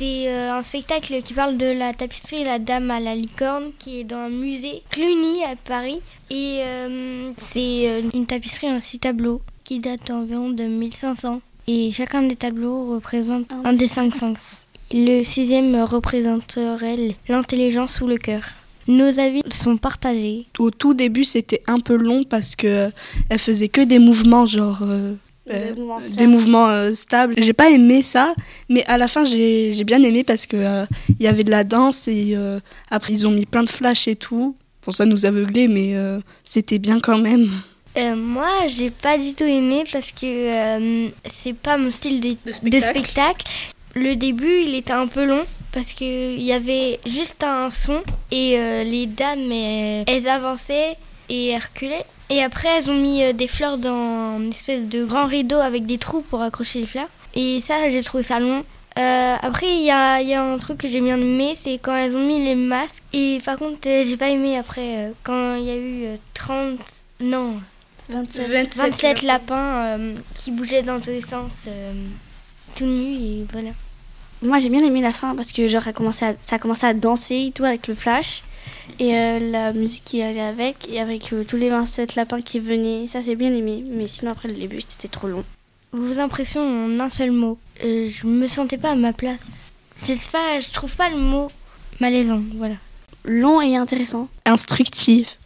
C'est euh, un spectacle qui parle de la tapisserie La Dame à la licorne qui est dans un musée Cluny à Paris. Et euh, c'est euh, une tapisserie en six tableaux qui date environ de 1500. Et chacun des tableaux représente un des cinq sens. Le sixième représenterait l'intelligence ou le cœur. Nos avis sont partagés. Au tout début, c'était un peu long parce que elle faisait que des mouvements, genre euh, Des mouvements des stables. mouvements euh, stables. J'ai pas aimé ça, mais à la fin, j'ai j'ai bien aimé parce que euh, il y avait de la danse et euh, après ils ont mis plein de flashs et tout. Pour ça nous aveugler, mais euh, c'était bien quand même. Euh, moi, j'ai pas du tout aimé parce que euh, c'est pas mon style de, de spectacle. spectacle. Le début, il était un peu long parce qu'il y avait juste un son et euh, les dames, euh, elles avançaient et elles reculaient. Et après, elles ont mis euh, des fleurs dans une espèce de grand rideau avec des trous pour accrocher les fleurs. Et ça, j'ai trouvé ça long. Euh, après, il y a, y a un truc que j'ai bien aimé, c'est quand elles ont mis les masques. Et par contre, euh, j'ai pas aimé après, quand il y a eu euh, 30... Non, 27. 27 lapins euh, qui bougeaient dans tous les sens, euh, tout nus, et voilà. Moi, j'ai bien aimé la fin parce que genre, a commencé à- ça a commencé à danser et tout avec le flash. Et euh, la musique qui allait avec, et avec euh, tous les 27 lapins qui venaient. Ça, j'ai bien aimé. Mais sinon, après le début, c'était trop long. Vos impressions en un seul mot. Euh, je me sentais pas à ma place. Je sais pas, je trouve pas le mot malaisant, voilà. Long et intéressant. Instructif.